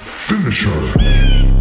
Finisher.